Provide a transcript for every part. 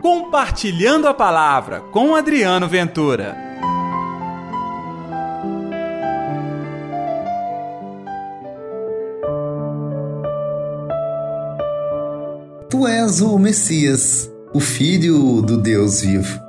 Compartilhando a Palavra com Adriano Ventura. Tu és o Messias, o Filho do Deus vivo.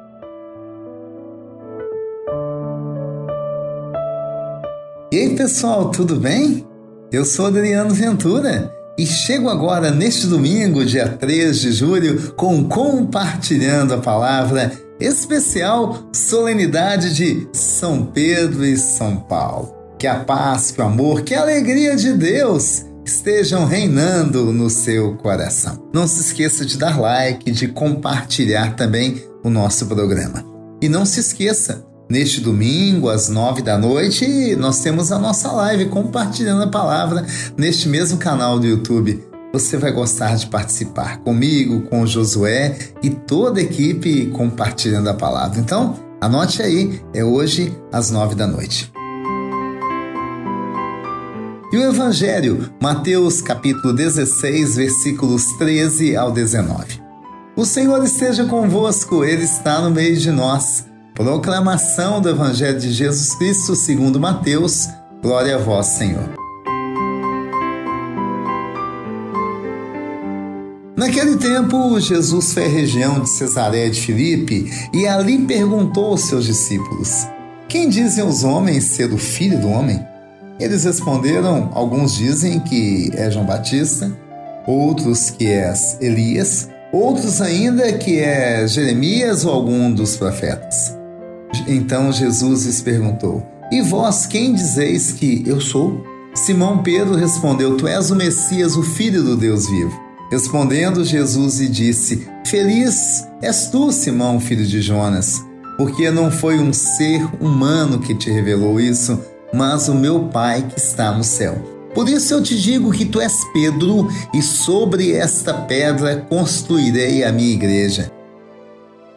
E aí, pessoal, tudo bem? Eu sou Adriano Ventura e chego agora neste domingo, dia 3 de julho, com Compartilhando a Palavra, especial solenidade de São Pedro e São Paulo. Que a paz, que o amor, que a alegria de Deus estejam reinando no seu coração. Não se esqueça de dar like, de compartilhar também o nosso programa. E não se esqueça, Neste domingo, às nove da noite, nós temos a nossa live compartilhando a palavra neste mesmo canal do YouTube. Você vai gostar de participar comigo, com o Josué e toda a equipe compartilhando a palavra. Então, anote aí, é hoje às nove da noite. E o Evangelho, Mateus capítulo 16, versículos 13 ao 19. O Senhor esteja convosco, Ele está no meio de nós. Proclamação do Evangelho de Jesus Cristo segundo Mateus. Glória a vós, Senhor. Naquele tempo, Jesus foi à região de Cesareia de Filipe e ali perguntou aos seus discípulos: Quem dizem os homens ser o filho do homem? Eles responderam: Alguns dizem que é João Batista, outros que é Elias, outros ainda que é Jeremias ou algum dos profetas. Então Jesus lhes perguntou: E vós quem dizeis que eu sou? Simão Pedro respondeu: Tu és o Messias, o Filho do Deus vivo. Respondendo Jesus lhe disse: Feliz és tu, Simão, filho de Jonas, porque não foi um ser humano que te revelou isso, mas o meu Pai que está no céu. Por isso eu te digo que tu és Pedro, e sobre esta pedra construirei a minha igreja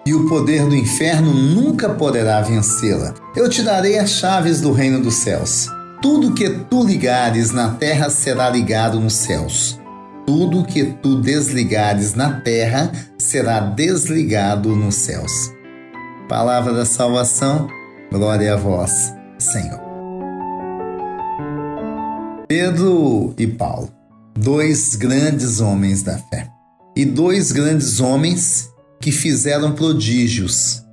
e o poder do inferno nunca poderá vencê-la. Eu te darei as chaves do reino dos céus. Tudo que tu ligares na terra será ligado nos céus. Tudo que tu desligares na terra será desligado nos céus. Palavra da salvação, glória a vós, Senhor. Pedro e Paulo, dois grandes homens da fé. E dois grandes homens que fizeram prodígios,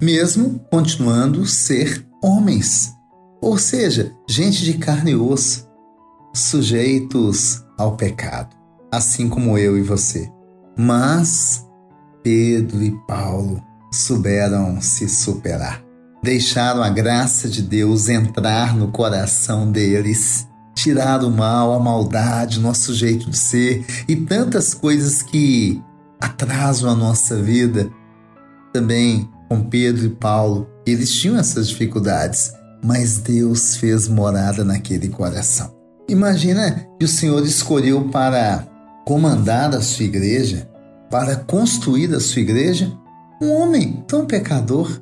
mesmo continuando ser homens, ou seja, gente de carne e osso, sujeitos ao pecado, assim como eu e você. Mas Pedro e Paulo souberam se superar. Deixaram a graça de Deus entrar no coração deles, tirar o mal, a maldade, nosso jeito de ser e tantas coisas que atrasam a nossa vida. Também com Pedro e Paulo, eles tinham essas dificuldades, mas Deus fez morada naquele coração. Imagina que o Senhor escolheu para comandar a sua igreja, para construir a sua igreja, um homem tão pecador,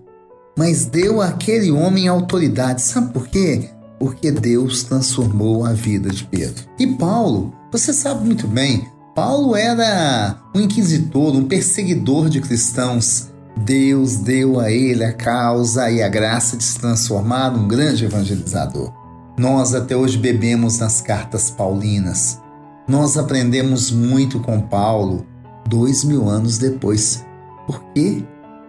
mas deu àquele homem autoridade. Sabe por quê? Porque Deus transformou a vida de Pedro. E Paulo, você sabe muito bem, Paulo era um inquisitor, um perseguidor de cristãos. Deus deu a ele a causa e a graça de se transformar num grande evangelizador. Nós até hoje bebemos nas cartas paulinas. Nós aprendemos muito com Paulo dois mil anos depois. Por quê?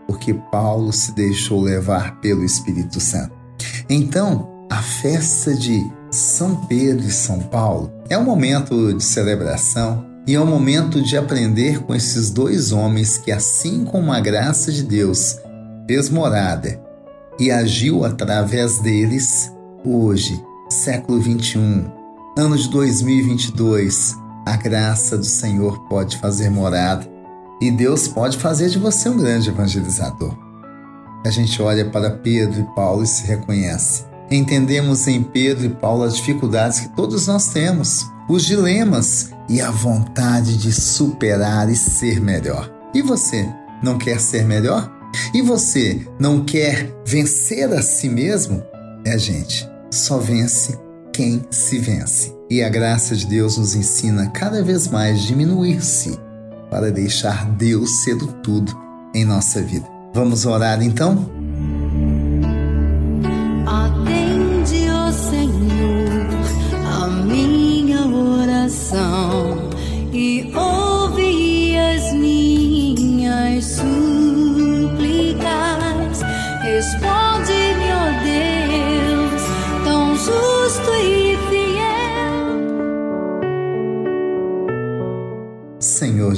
Porque Paulo se deixou levar pelo Espírito Santo. Então, a festa de São Pedro e São Paulo é um momento de celebração e é o momento de aprender com esses dois homens que, assim como a graça de Deus fez morada e agiu através deles, hoje, século 21, ano de 2022, a graça do Senhor pode fazer morada e Deus pode fazer de você um grande evangelizador. A gente olha para Pedro e Paulo e se reconhece. Entendemos em Pedro e Paulo as dificuldades que todos nós temos os dilemas e a vontade de superar e ser melhor. E você não quer ser melhor? E você não quer vencer a si mesmo? É, gente, só vence quem se vence. E a graça de Deus nos ensina cada vez mais diminuir-se para deixar Deus ser o tudo em nossa vida. Vamos orar então?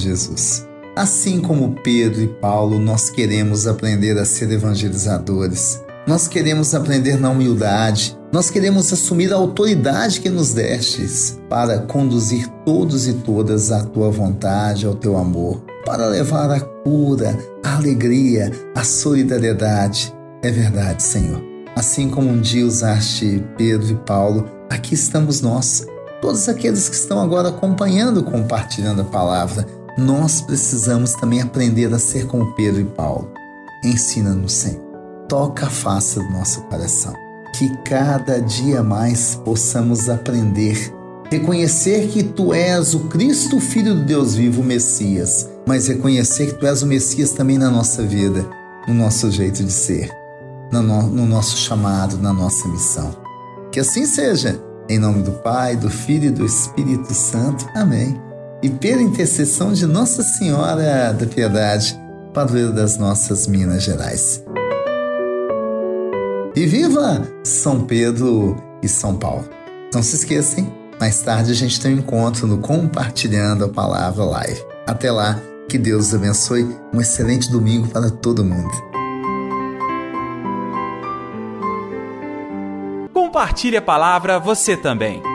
Jesus. Assim como Pedro e Paulo, nós queremos aprender a ser evangelizadores. Nós queremos aprender na humildade. Nós queremos assumir a autoridade que nos destes para conduzir todos e todas à tua vontade, ao teu amor, para levar a cura, a alegria, a solidariedade. É verdade, Senhor. Assim como um dia usaste Pedro e Paulo, aqui estamos nós, todos aqueles que estão agora acompanhando, compartilhando a palavra nós precisamos também aprender a ser como Pedro e Paulo. Ensina-nos, Senhor. Toca a face do nosso coração. Que cada dia mais possamos aprender, reconhecer que Tu és o Cristo, Filho do Deus vivo, o Messias, mas reconhecer que Tu és o Messias também na nossa vida, no nosso jeito de ser, no, no nosso chamado, na nossa missão. Que assim seja. Em nome do Pai, do Filho e do Espírito Santo. Amém e pela intercessão de Nossa Senhora da Piedade, padroeira das nossas Minas Gerais. E viva São Pedro e São Paulo! Não se esqueçam, mais tarde a gente tem um encontro no Compartilhando a Palavra Live. Até lá, que Deus abençoe. Um excelente domingo para todo mundo. Compartilhe a palavra você também.